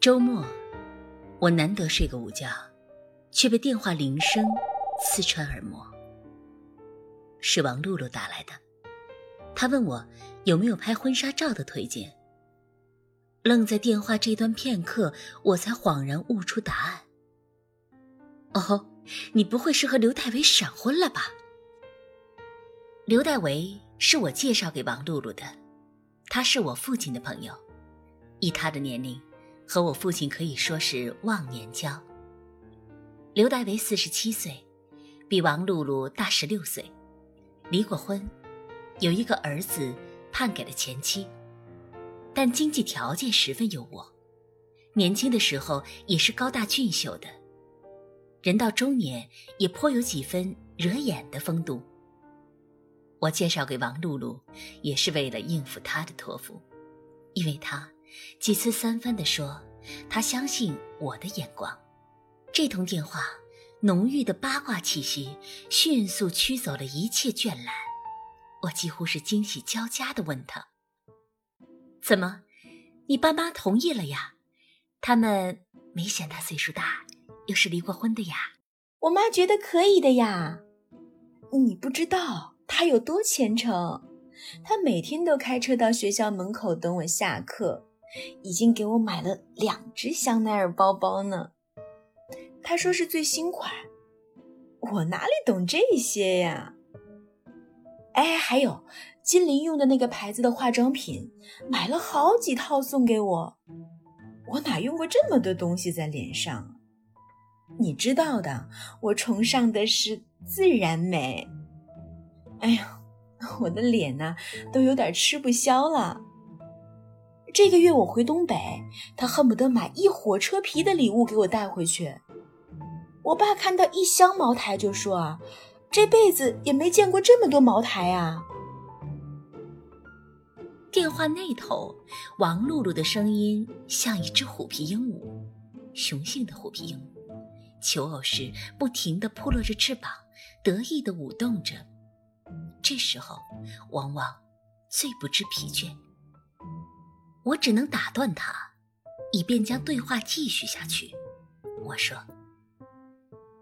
周末，我难得睡个午觉，却被电话铃声刺穿耳膜。是王露露打来的，她问我有没有拍婚纱照的推荐。愣在电话这端片刻，我才恍然悟出答案。哦，你不会是和刘代为闪婚了吧？刘代为是我介绍给王露露的，他是我父亲的朋友，以他的年龄。和我父亲可以说是忘年交。刘代为四十七岁，比王露露大十六岁，离过婚，有一个儿子判给了前妻，但经济条件十分优渥，年轻的时候也是高大俊秀的，人到中年也颇有几分惹眼的风度。我介绍给王露露，也是为了应付他的托付，因为他。几次三番地说，他相信我的眼光。这通电话，浓郁的八卦气息迅速驱走了一切倦懒。我几乎是惊喜交加地问他：“怎么，你爸妈同意了呀？他们没嫌他岁数大，又是离过婚的呀？”我妈觉得可以的呀。你不知道他有多虔诚，他每天都开车到学校门口等我下课。已经给我买了两只香奈儿包包呢，他说是最新款，我哪里懂这些呀？哎，还有金玲用的那个牌子的化妆品，买了好几套送给我，我哪用过这么多东西在脸上？你知道的，我崇尚的是自然美。哎呀，我的脸呐，都有点吃不消了。这个月我回东北，他恨不得买一火车皮的礼物给我带回去。我爸看到一箱茅台就说：“啊，这辈子也没见过这么多茅台啊！”电话那头，王露露的声音像一只虎皮鹦鹉，雄性的虎皮鹦鹉，求偶时不停地扑落着翅膀，得意地舞动着。这时候，往往最不知疲倦。我只能打断他，以便将对话继续下去。我说：“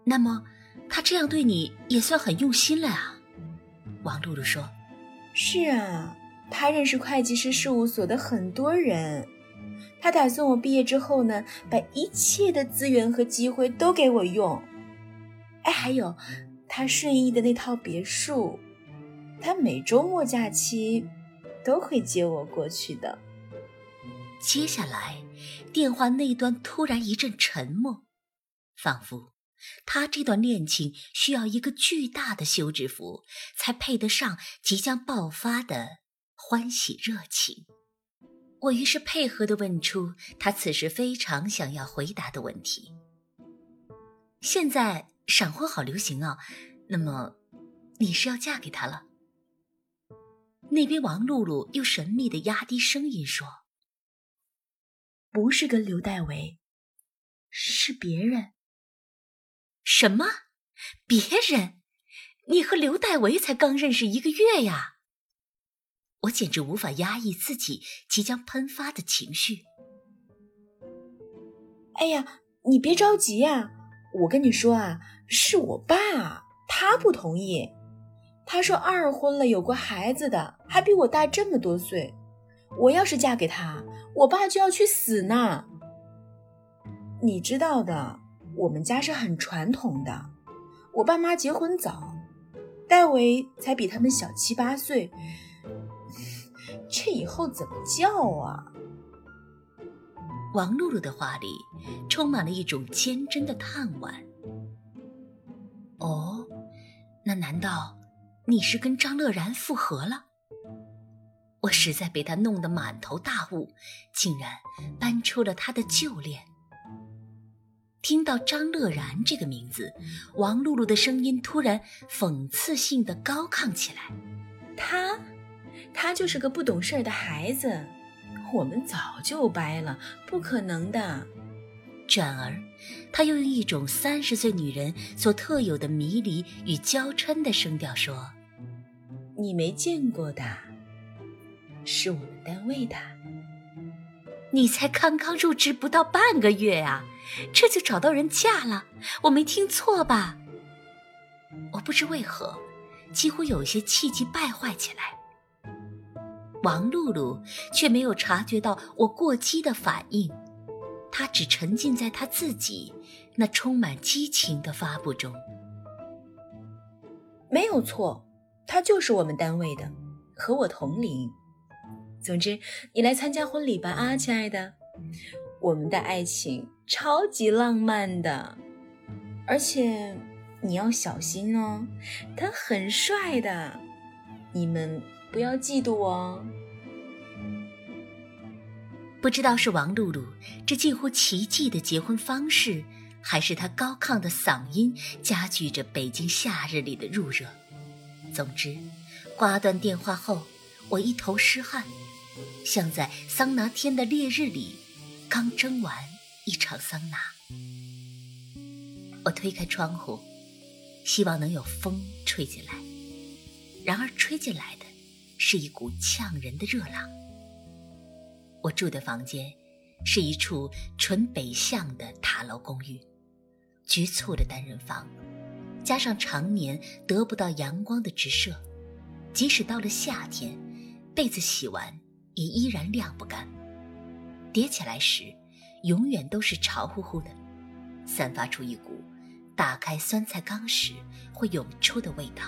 那么，他这样对你也算很用心了啊。”王露露说：“是啊，他认识会计师事务所的很多人，他打算我毕业之后呢，把一切的资源和机会都给我用。哎，还有，他顺义的那套别墅，他每周末假期都会接我过去的。”接下来，电话那端突然一阵沉默，仿佛他这段恋情需要一个巨大的休止符，才配得上即将爆发的欢喜热情。我于是配合地问出他此时非常想要回答的问题：现在闪婚好流行啊，那么你是要嫁给他了？那边王露露又神秘地压低声音说。不是跟刘代为，是别人。什么？别人？你和刘代为才刚认识一个月呀！我简直无法压抑自己即将喷发的情绪。哎呀，你别着急呀！我跟你说啊，是我爸，他不同意。他说二婚了，有过孩子的，还比我大这么多岁。我要是嫁给他，我爸就要去死呢。你知道的，我们家是很传统的。我爸妈结婚早，戴维才比他们小七八岁，这以后怎么叫啊？王露露的话里充满了一种坚贞的叹惋。哦，那难道你是跟张乐然复合了？我实在被他弄得满头大雾，竟然搬出了他的旧恋。听到张乐然这个名字，王露露的声音突然讽刺性的高亢起来：“他，他就是个不懂事儿的孩子，我们早就掰了，不可能的。”转而，他又用一种三十岁女人所特有的迷离与娇嗔的声调说：“你没见过的。”是我们单位的。你才刚刚入职不到半个月啊，这就找到人嫁了？我没听错吧？我不知为何，几乎有些气急败坏起来。王露露却没有察觉到我过激的反应，她只沉浸在她自己那充满激情的发布中。没有错，他就是我们单位的，和我同龄。总之，你来参加婚礼吧，啊，亲爱的，我们的爱情超级浪漫的，而且你要小心哦，他很帅的，你们不要嫉妒哦。不知道是王露露这近乎奇迹的结婚方式，还是她高亢的嗓音加剧着北京夏日里的入热。总之，挂断电话后，我一头湿汗，像在桑拿天的烈日里刚蒸完一场桑拿。我推开窗户，希望能有风吹进来，然而吹进来的是一股呛人的热浪。我住的房间是一处纯北向的塔楼公寓，局促的单人房，加上常年得不到阳光的直射，即使到了夏天，被子洗完也依然晾不干。叠起来时，永远都是潮乎乎的，散发出一股打开酸菜缸时会涌出的味道。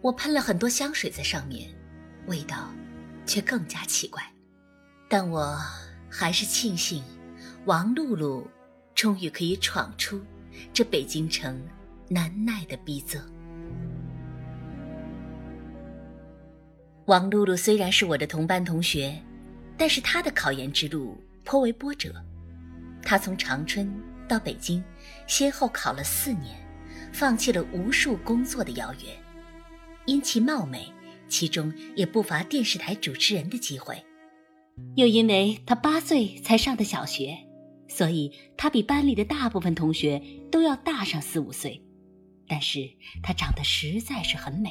我喷了很多香水在上面，味道却更加奇怪。但我还是庆幸，王露露终于可以闯出这北京城难耐的逼仄。王露露虽然是我的同班同学，但是她的考研之路颇为波折。她从长春到北京，先后考了四年，放弃了无数工作的邀约。因其貌美，其中也不乏电视台主持人的机会。又因为她八岁才上的小学，所以她比班里的大部分同学都要大上四五岁。但是她长得实在是很美，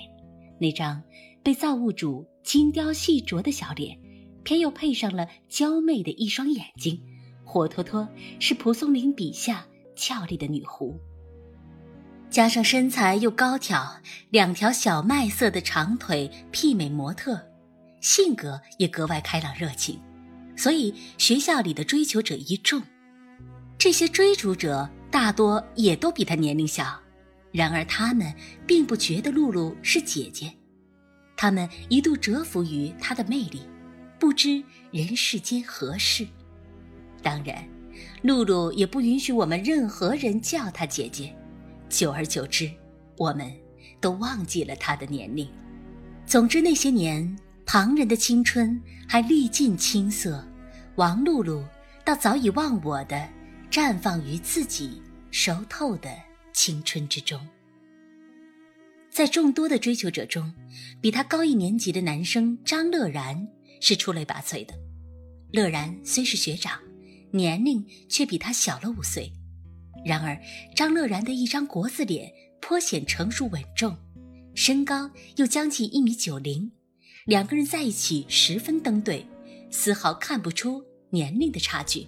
那张被造物主精雕细琢的小脸，偏又配上了娇媚的一双眼睛，活脱脱是蒲松龄笔下俏丽的女狐。加上身材又高挑，两条小麦色的长腿媲美模特。性格也格外开朗热情，所以学校里的追求者一众。这些追逐者大多也都比她年龄小，然而他们并不觉得露露是姐姐，他们一度折服于她的魅力，不知人世间何事。当然，露露也不允许我们任何人叫她姐姐。久而久之，我们都忘记了她的年龄。总之，那些年。旁人的青春还历尽青涩，王露露倒早已忘我的，绽放于自己熟透的青春之中。在众多的追求者中，比他高一年级的男生张乐然是出类拔萃的。乐然虽是学长，年龄却比他小了五岁，然而张乐然的一张国字脸颇显成熟稳重，身高又将近一米九零。两个人在一起十分登对，丝毫看不出年龄的差距。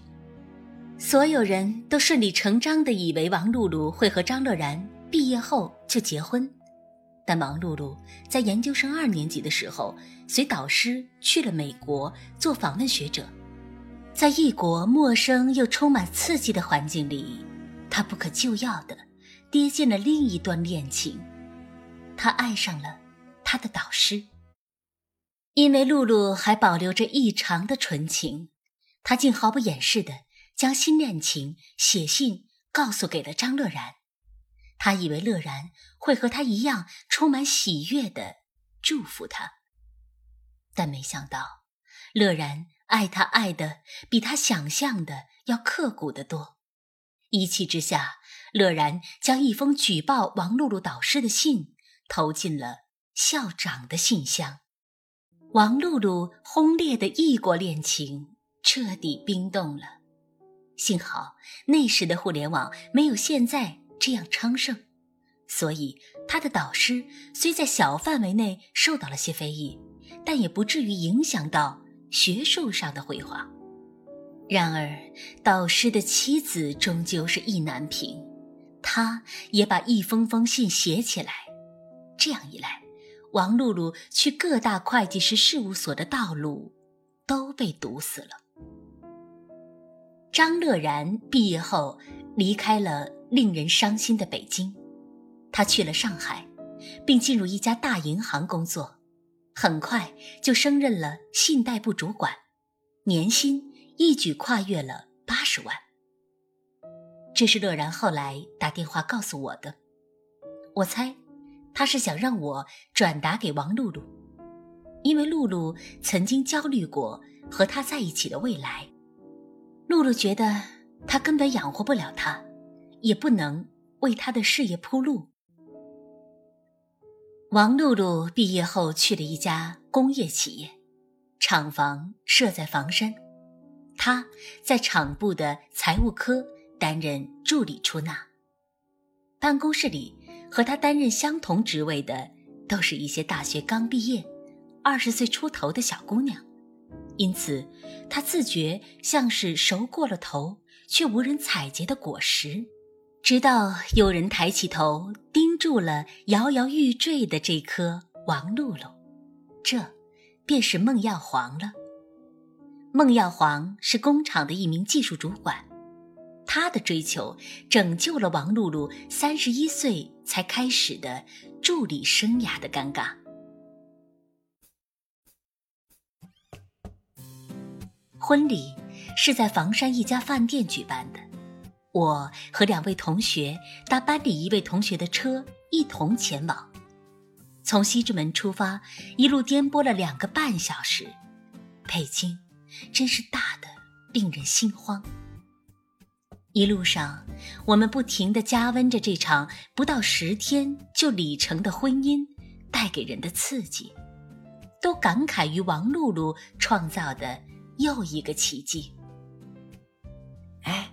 所有人都顺理成章地以为王露露会和张乐然毕业后就结婚，但王露露在研究生二年级的时候，随导师去了美国做访问学者，在异国陌生又充满刺激的环境里，她不可救药地跌进了另一段恋情，她爱上了她的导师。因为露露还保留着异常的纯情，她竟毫不掩饰地将新恋情写信告诉给了张乐然。他以为乐然会和他一样充满喜悦地祝福他，但没想到，乐然爱他爱的比他想象的要刻骨得多。一气之下，乐然将一封举报王露露导师的信投进了校长的信箱。王露露轰烈的异国恋情彻底冰冻了。幸好那时的互联网没有现在这样昌盛，所以他的导师虽在小范围内受到了些非议，但也不至于影响到学术上的辉煌。然而，导师的妻子终究是意难平，他也把一封封信写起来。这样一来，王露露去各大会计师事务所的道路都被堵死了。张乐然毕业后离开了令人伤心的北京，他去了上海，并进入一家大银行工作，很快就升任了信贷部主管，年薪。一举跨越了八十万。这是乐然后来打电话告诉我的。我猜，他是想让我转达给王露露，因为露露曾经焦虑过和他在一起的未来。露露觉得他根本养活不了他，也不能为他的事业铺路。王露露毕业后去了一家工业企业，厂房设在房山。她在厂部的财务科担任助理出纳，办公室里和他担任相同职位的都是一些大学刚毕业、二十岁出头的小姑娘，因此他自觉像是熟过了头却无人采撷的果实。直到有人抬起头盯住了摇摇欲坠的这颗王露露，这便是孟耀煌了。孟耀煌是工厂的一名技术主管，他的追求拯救了王露露三十一岁才开始的助理生涯的尴尬。婚礼是在房山一家饭店举办的，我和两位同学搭班里一位同学的车一同前往，从西直门出发，一路颠簸了两个半小时，北京。真是大的令人心慌。一路上，我们不停地加温着这场不到十天就礼成的婚姻带给人的刺激，都感慨于王露露创造的又一个奇迹。哎，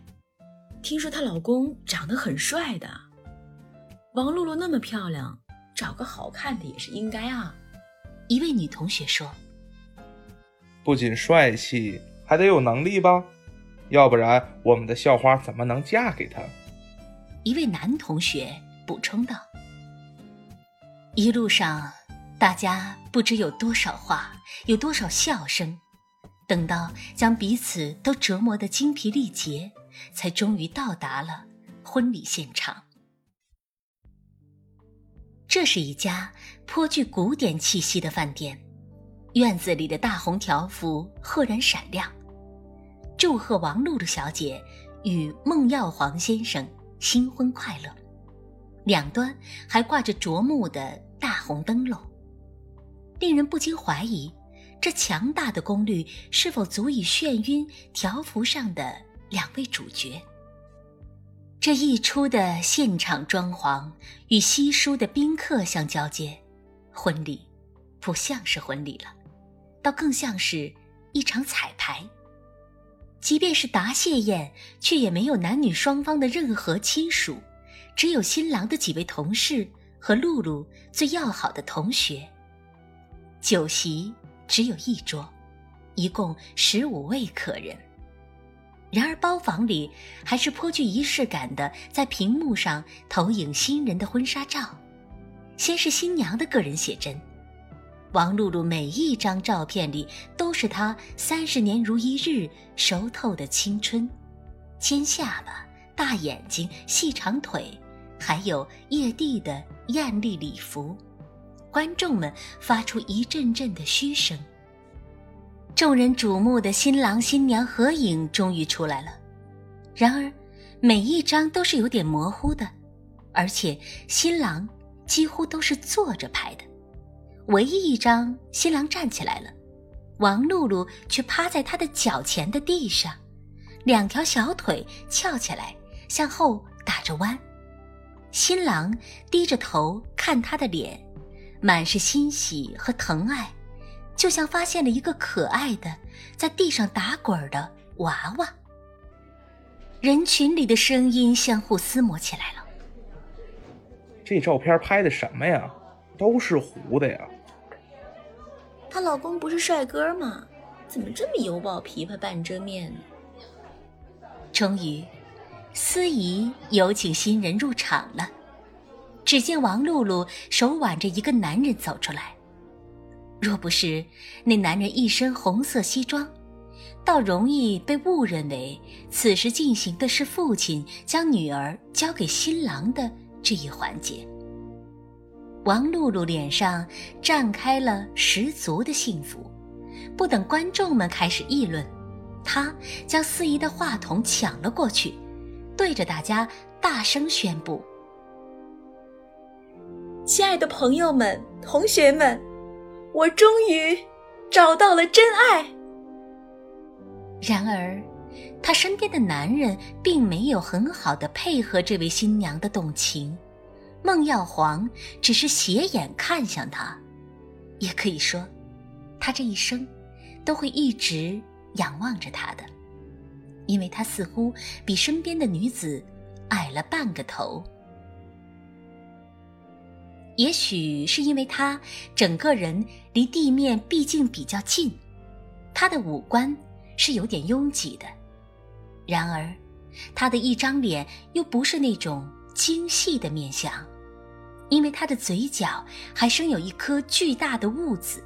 听说她老公长得很帅的，王露露那么漂亮，找个好看的也是应该啊。一位女同学说。不仅帅气，还得有能力吧，要不然我们的校花怎么能嫁给他？一位男同学补充道。一路上，大家不知有多少话，有多少笑声，等到将彼此都折磨得精疲力竭，才终于到达了婚礼现场。这是一家颇具古典气息的饭店。院子里的大红条幅赫然闪亮，祝贺王露露小姐与孟耀煌先生新婚快乐。两端还挂着卓木的大红灯笼，令人不禁怀疑，这强大的功率是否足以眩晕条幅上的两位主角？这一出的现场装潢与稀疏的宾客相交接，婚礼不像是婚礼了。倒更像是一场彩排。即便是答谢宴，却也没有男女双方的任何亲属，只有新郎的几位同事和露露最要好的同学。酒席只有一桌，一共十五位客人。然而包房里还是颇具仪式感的，在屏幕上投影新人的婚纱照，先是新娘的个人写真。王露露每一张照片里都是她三十年如一日熟透的青春，尖下巴、大眼睛、细长腿，还有叶地的艳丽礼服。观众们发出一阵阵的嘘声。众人瞩目的新郎新娘合影终于出来了，然而每一张都是有点模糊的，而且新郎几乎都是坐着拍的。唯一一张，新郎站起来了，王露露却趴在他的脚前的地上，两条小腿翘起来，向后打着弯。新郎低着头看他的脸，满是欣喜和疼爱，就像发现了一个可爱的在地上打滚的娃娃。人群里的声音相互厮磨起来了。这照片拍的什么呀？都是糊的呀！她老公不是帅哥吗？怎么这么犹抱琵琶半遮面呢？终于，司仪有请新人入场了。只见王露露手挽着一个男人走出来。若不是那男人一身红色西装，倒容易被误认为此时进行的是父亲将女儿交给新郎的这一环节。王露露脸上绽开了十足的幸福，不等观众们开始议论，她将司仪的话筒抢了过去，对着大家大声宣布。亲爱的朋友们、同学们，我终于找到了真爱。然而，他身边的男人并没有很好的配合这位新娘的动情。孟耀煌只是斜眼看向他，也可以说，他这一生都会一直仰望着他的，因为他似乎比身边的女子矮了半个头。也许是因为他整个人离地面毕竟比较近，他的五官是有点拥挤的。然而，他的一张脸又不是那种精细的面相，因为他的嘴角还生有一颗巨大的痦子，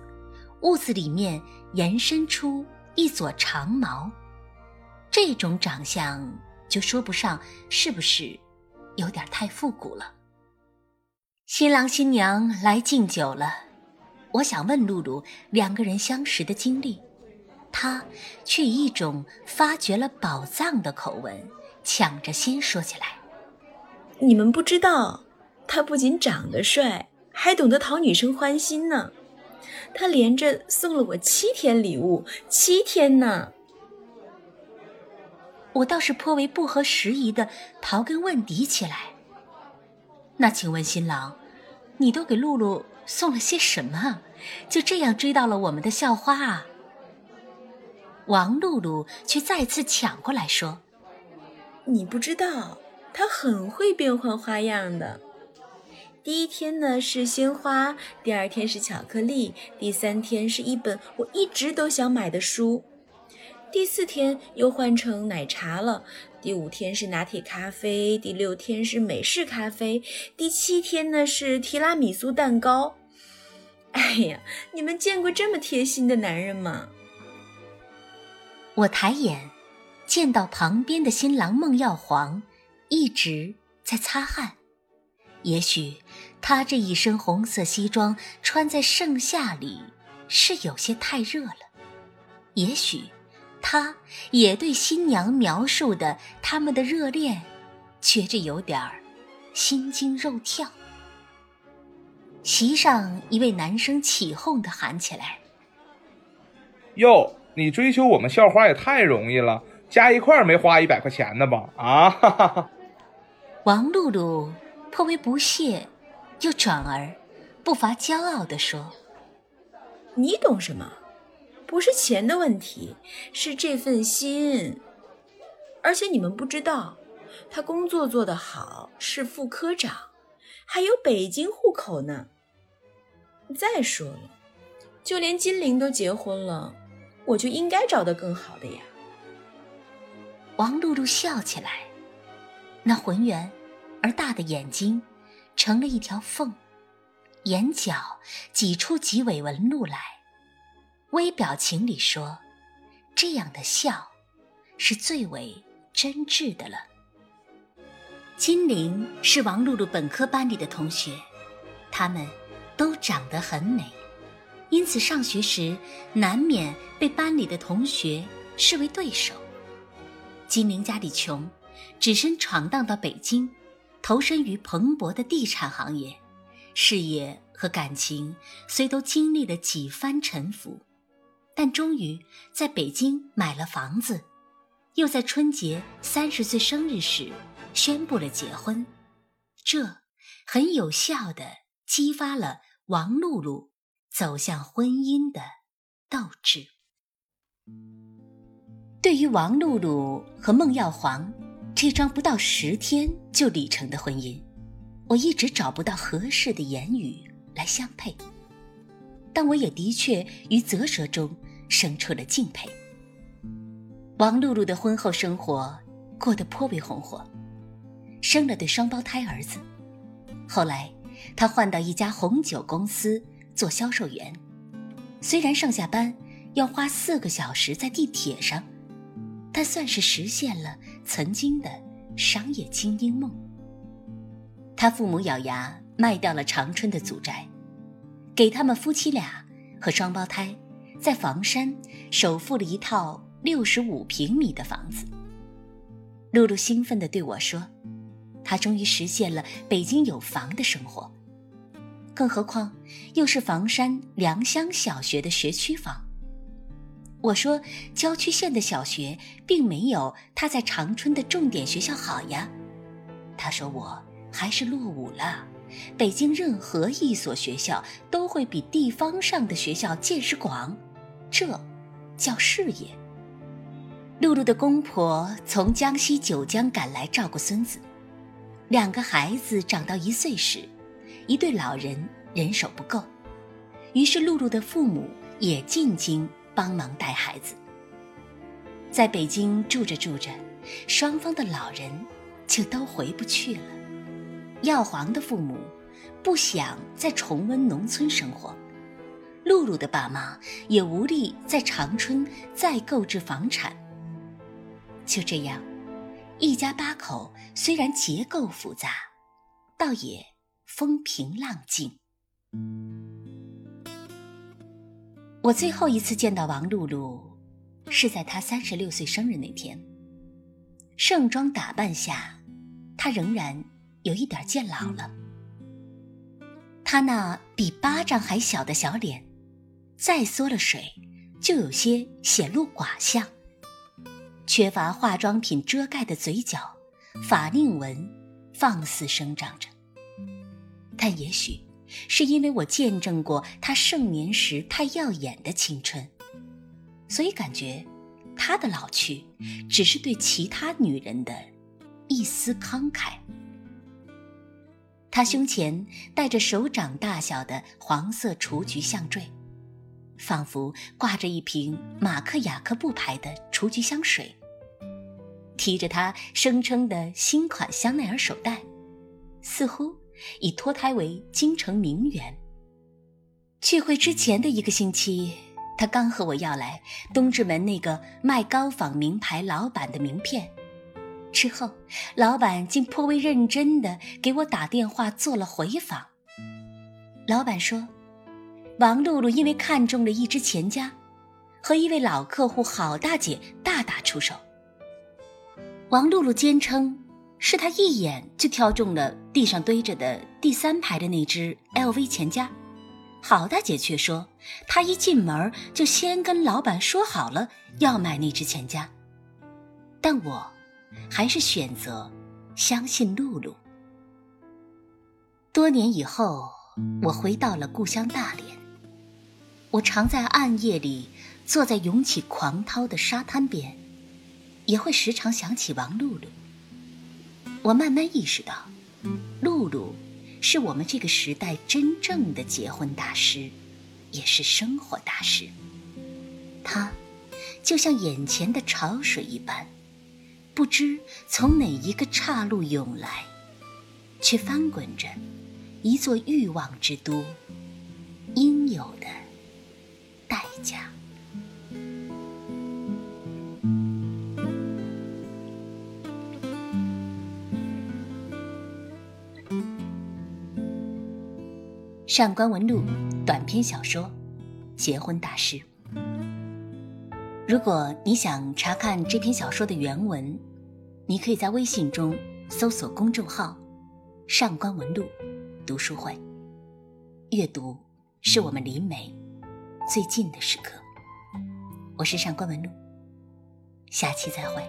痦子里面延伸出一撮长毛。这种长相就说不上是不是有点太复古了。新郎新娘来敬酒了，我想问露露两个人相识的经历，她却以一种发掘了宝藏的口吻抢着先说起来。你们不知道，他不仅长得帅，还懂得讨女生欢心呢。他连着送了我七天礼物，七天呢。我倒是颇为不合时宜的刨根问底起来。那请问新郎，你都给露露送了些什么？就这样追到了我们的校花啊？王露露却再次抢过来说：“你不知道，她很会变换花样的。第一天呢是鲜花，第二天是巧克力，第三天是一本我一直都想买的书。”第四天又换成奶茶了，第五天是拿铁咖啡，第六天是美式咖啡，第七天呢是提拉米苏蛋糕。哎呀，你们见过这么贴心的男人吗？我抬眼，见到旁边的新郎孟耀煌一直在擦汗。也许他这一身红色西装穿在盛夏里是有些太热了，也许。他也对新娘描述的他们的热恋，觉着有点儿心惊肉跳。席上一位男生起哄的喊起来：“哟，你追求我们校花也太容易了，加一块没花一百块钱呢吧？”啊！哈哈哈。王露露颇为不屑，又转而不乏骄傲地说：“你懂什么？”不是钱的问题，是这份心。而且你们不知道，他工作做得好，是副科长，还有北京户口呢。再说了，就连金玲都结婚了，我就应该找到更好的呀。王露露笑起来，那浑圆而大的眼睛成了一条缝，眼角挤出几尾纹路来。微表情里说：“这样的笑，是最为真挚的了。”金玲是王露露本科班里的同学，她们都长得很美，因此上学时难免被班里的同学视为对手。金玲家里穷，只身闯荡到北京，投身于蓬勃的地产行业，事业和感情虽都经历了几番沉浮。但终于在北京买了房子，又在春节三十岁生日时宣布了结婚，这很有效的激发了王露露走向婚姻的斗志。对于王露露和孟耀煌这桩不到十天就理成的婚姻，我一直找不到合适的言语来相配，但我也的确于啧舌中。生出了敬佩。王露露的婚后生活过得颇为红火，生了对双胞胎儿子。后来，她换到一家红酒公司做销售员，虽然上下班要花四个小时在地铁上，但算是实现了曾经的商业精英梦。他父母咬牙卖掉了长春的祖宅，给他们夫妻俩和双胞胎在房山首付了一套六十五平米的房子。露露兴奋地对我说：“她终于实现了北京有房的生活，更何况又是房山良乡小学的学区房。”我说：“郊区县的小学并没有他在长春的重点学校好呀。”他说：“我还是落伍了。北京任何一所学校都会比地方上的学校见识广，这叫事业。”露露的公婆从江西九江赶来照顾孙子，两个孩子长到一岁时，一对老人人手不够，于是露露的父母也进京帮忙带孩子。在北京住着住着，双方的老人就都回不去了。耀煌的父母不想再重温农村生活，露露的爸妈也无力在长春再购置房产。就这样，一家八口虽然结构复杂，倒也风平浪静。我最后一次见到王露露，是在她三十六岁生日那天。盛装打扮下，她仍然有一点见老了。她那比巴掌还小的小脸，再缩了水，就有些显露寡相。缺乏化妆品遮盖的嘴角，法令纹放肆生长着。但也许是因为我见证过她盛年时太耀眼的青春，所以感觉她的老去只是对其他女人的一丝慷慨。她胸前戴着手掌大小的黄色雏菊项坠，仿佛挂着一瓶马克雅克布牌的雏菊香水。提着他声称的新款香奈儿手袋，似乎已脱胎为京城名媛。聚会之前的一个星期，他刚和我要来东直门那个卖高仿名牌老板的名片，之后老板竟颇为认真地给我打电话做了回访。老板说，王露露因为看中了一只钱夹，和一位老客户郝大姐大打出手。王露露坚称，是她一眼就挑中了地上堆着的第三排的那只 LV 钱夹，郝大姐却说，她一进门就先跟老板说好了要买那只钱夹。但我，还是选择相信露露。多年以后，我回到了故乡大连，我常在暗夜里坐在涌起狂涛的沙滩边。也会时常想起王露露。我慢慢意识到，露露是我们这个时代真正的结婚大师，也是生活大师。她就像眼前的潮水一般，不知从哪一个岔路涌来，却翻滚着一座欲望之都应有的家。上官文露短篇小说《结婚大师》。如果你想查看这篇小说的原文，你可以在微信中搜索公众号“上官文露读书会”。阅读是我们离美最近的时刻。我是上官文露，下期再会。